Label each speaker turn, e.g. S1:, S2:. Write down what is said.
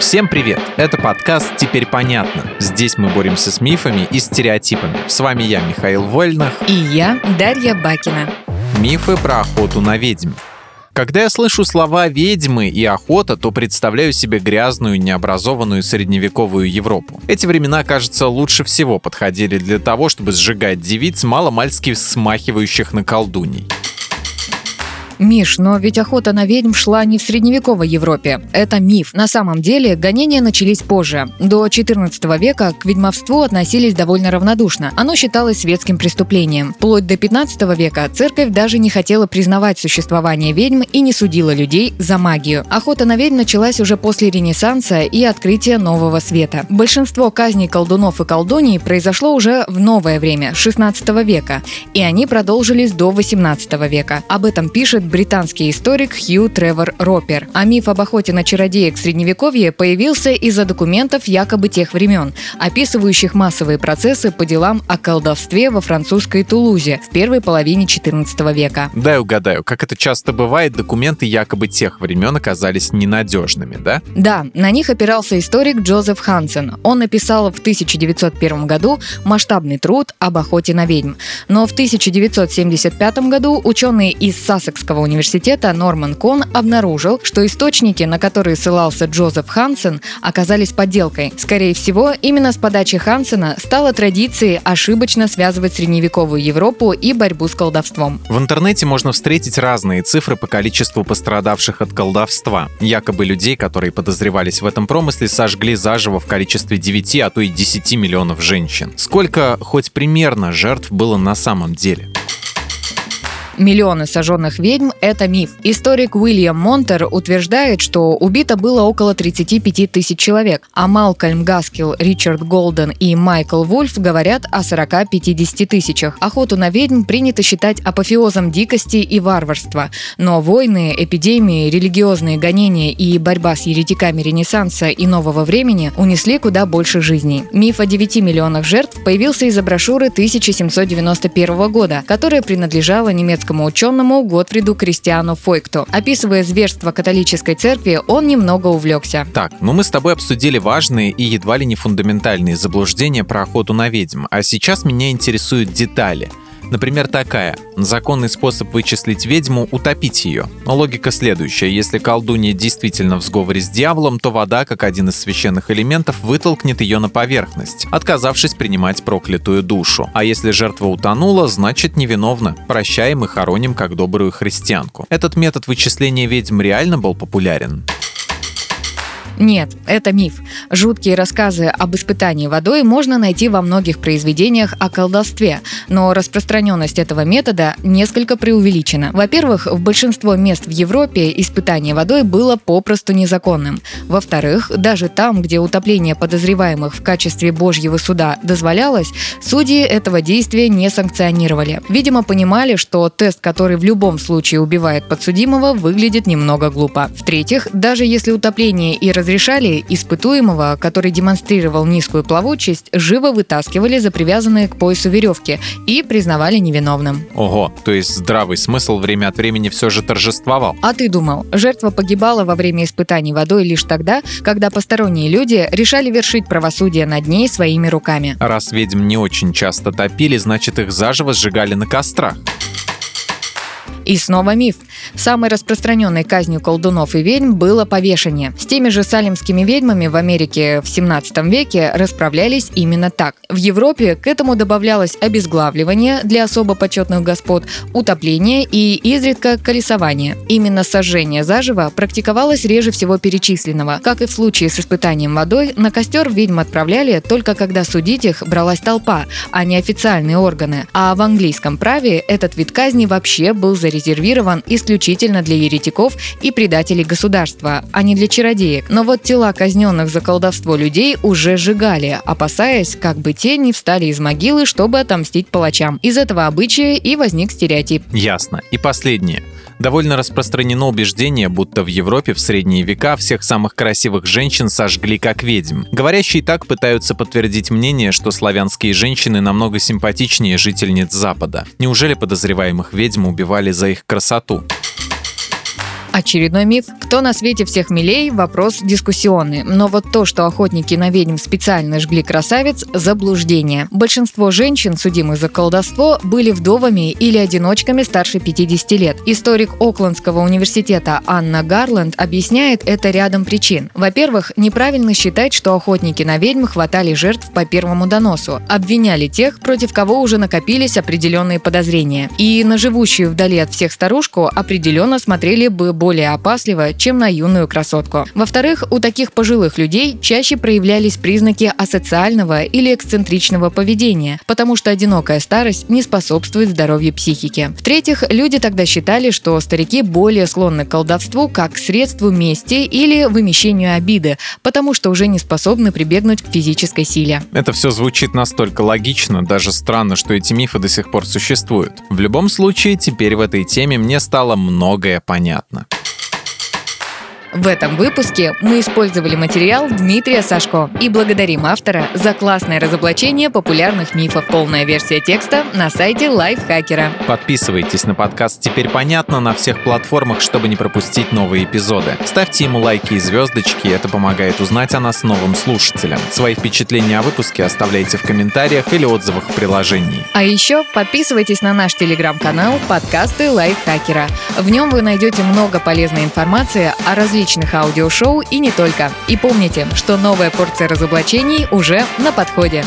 S1: Всем привет! Это подкаст «Теперь понятно». Здесь мы боремся с мифами и стереотипами. С вами я, Михаил Вольнах.
S2: И я, Дарья Бакина.
S1: Мифы про охоту на ведьм. Когда я слышу слова «ведьмы» и «охота», то представляю себе грязную, необразованную средневековую Европу. Эти времена, кажется, лучше всего подходили для того, чтобы сжигать девиц, маломальски смахивающих на колдуней.
S2: Миш, но ведь охота на ведьм шла не в средневековой Европе. Это миф. На самом деле гонения начались позже. До 14 века к ведьмовству относились довольно равнодушно. Оно считалось светским преступлением. Вплоть до 15 века церковь даже не хотела признавать существование ведьм и не судила людей за магию. Охота на ведьм началась уже после Ренессанса и открытия Нового Света. Большинство казней колдунов и колдуний произошло уже в новое время, 16 века, и они продолжились до 18 века. Об этом пишет британский историк Хью Тревор Ропер. А миф об охоте на чародеек в Средневековье появился из-за документов якобы тех времен, описывающих массовые процессы по делам о колдовстве во французской Тулузе в первой половине 14 века.
S1: Дай угадаю, как это часто бывает, документы якобы тех времен оказались ненадежными, да?
S2: Да, на них опирался историк Джозеф Хансен. Он написал в 1901 году масштабный труд об охоте на ведьм. Но в 1975 году ученые из Сассекского Техасского университета Норман Кон обнаружил, что источники, на которые ссылался Джозеф Хансен, оказались подделкой. Скорее всего, именно с подачи Хансена стала традицией ошибочно связывать средневековую Европу и борьбу с колдовством.
S1: В интернете можно встретить разные цифры по количеству пострадавших от колдовства. Якобы людей, которые подозревались в этом промысле, сожгли заживо в количестве 9, а то и 10 миллионов женщин. Сколько хоть примерно жертв было на самом деле?
S2: Миллионы сожженных ведьм – это миф. Историк Уильям Монтер утверждает, что убито было около 35 тысяч человек, а Малкольм Гаскил, Ричард Голден и Майкл Вульф говорят о 40-50 тысячах. Охоту на ведьм принято считать апофеозом дикости и варварства. Но войны, эпидемии, религиозные гонения и борьба с еретиками Ренессанса и нового времени унесли куда больше жизней. Миф о 9 миллионах жертв появился из-за брошюры 1791 года, которая принадлежала немецкому немецкому ученому Готфриду Кристиану Фойкту. Описывая зверство католической церкви, он немного увлекся.
S1: Так, ну мы с тобой обсудили важные и едва ли не фундаментальные заблуждения про охоту на ведьм, а сейчас меня интересуют детали – Например, такая. Законный способ вычислить ведьму – утопить ее. Логика следующая. Если колдунья действительно в сговоре с дьяволом, то вода, как один из священных элементов, вытолкнет ее на поверхность, отказавшись принимать проклятую душу. А если жертва утонула, значит невиновна. Прощаем и хороним как добрую христианку. Этот метод вычисления ведьм реально был популярен?
S2: Нет, это миф. Жуткие рассказы об испытании водой можно найти во многих произведениях о колдовстве, но распространенность этого метода несколько преувеличена. Во-первых, в большинство мест в Европе испытание водой было попросту незаконным. Во-вторых, даже там, где утопление подозреваемых в качестве божьего суда дозволялось, судьи этого действия не санкционировали. Видимо, понимали, что тест, который в любом случае убивает подсудимого, выглядит немного глупо. В-третьих, даже если утопление и раз разрешали испытуемого, который демонстрировал низкую плавучесть, живо вытаскивали за привязанные к поясу веревки и признавали невиновным.
S1: Ого, то есть здравый смысл время от времени все же торжествовал.
S2: А ты думал, жертва погибала во время испытаний водой лишь тогда, когда посторонние люди решали вершить правосудие над ней своими руками.
S1: Раз ведьм не очень часто топили, значит их заживо сжигали на кострах.
S2: И снова миф. Самой распространенной казнью колдунов и ведьм было повешение. С теми же салимскими ведьмами в Америке в 17 веке расправлялись именно так. В Европе к этому добавлялось обезглавливание для особо почетных господ, утопление и изредка колесование. Именно сожжение заживо практиковалось реже всего перечисленного. Как и в случае с испытанием водой, на костер ведьм отправляли только когда судить их бралась толпа, а не официальные органы. А в английском праве этот вид казни вообще был зарезервирован исключительно для еретиков и предателей государства, а не для чародеек. Но вот тела казненных за колдовство людей уже сжигали, опасаясь, как бы те не встали из могилы, чтобы отомстить палачам. Из этого обычая и возник стереотип.
S1: Ясно. И последнее. Довольно распространено убеждение, будто в Европе в средние века всех самых красивых женщин сожгли как ведьм. Говорящие так пытаются подтвердить мнение, что славянские женщины намного симпатичнее жительниц Запада. Неужели подозреваемых ведьм убивали за их красоту?
S2: Очередной миф. Кто на свете всех милей – вопрос дискуссионный. Но вот то, что охотники на ведьм специально жгли красавец – заблуждение. Большинство женщин, судимых за колдовство, были вдовами или одиночками старше 50 лет. Историк Оклендского университета Анна Гарленд объясняет это рядом причин. Во-первых, неправильно считать, что охотники на ведьм хватали жертв по первому доносу, обвиняли тех, против кого уже накопились определенные подозрения. И на живущую вдали от всех старушку определенно смотрели бы более опасливо, чем на юную красотку. Во-вторых, у таких пожилых людей чаще проявлялись признаки асоциального или эксцентричного поведения, потому что одинокая старость не способствует здоровью психики. В-третьих, люди тогда считали, что старики более склонны к колдовству как к средству мести или вымещению обиды, потому что уже не способны прибегнуть к физической силе.
S1: Это все звучит настолько логично, даже странно, что эти мифы до сих пор существуют. В любом случае, теперь в этой теме мне стало многое понятно.
S2: В этом выпуске мы использовали материал Дмитрия Сашко и благодарим автора за классное разоблачение популярных мифов. Полная версия текста на сайте Лайфхакера.
S1: Подписывайтесь на подкаст «Теперь понятно» на всех платформах, чтобы не пропустить новые эпизоды. Ставьте ему лайки и звездочки, это помогает узнать о нас новым слушателям. Свои впечатления о выпуске оставляйте в комментариях или отзывах в приложении.
S2: А еще подписывайтесь на наш телеграм-канал «Подкасты Лайфхакера». В нем вы найдете много полезной информации о различных аудиошоу и не только. И помните, что новая порция разоблачений уже на подходе.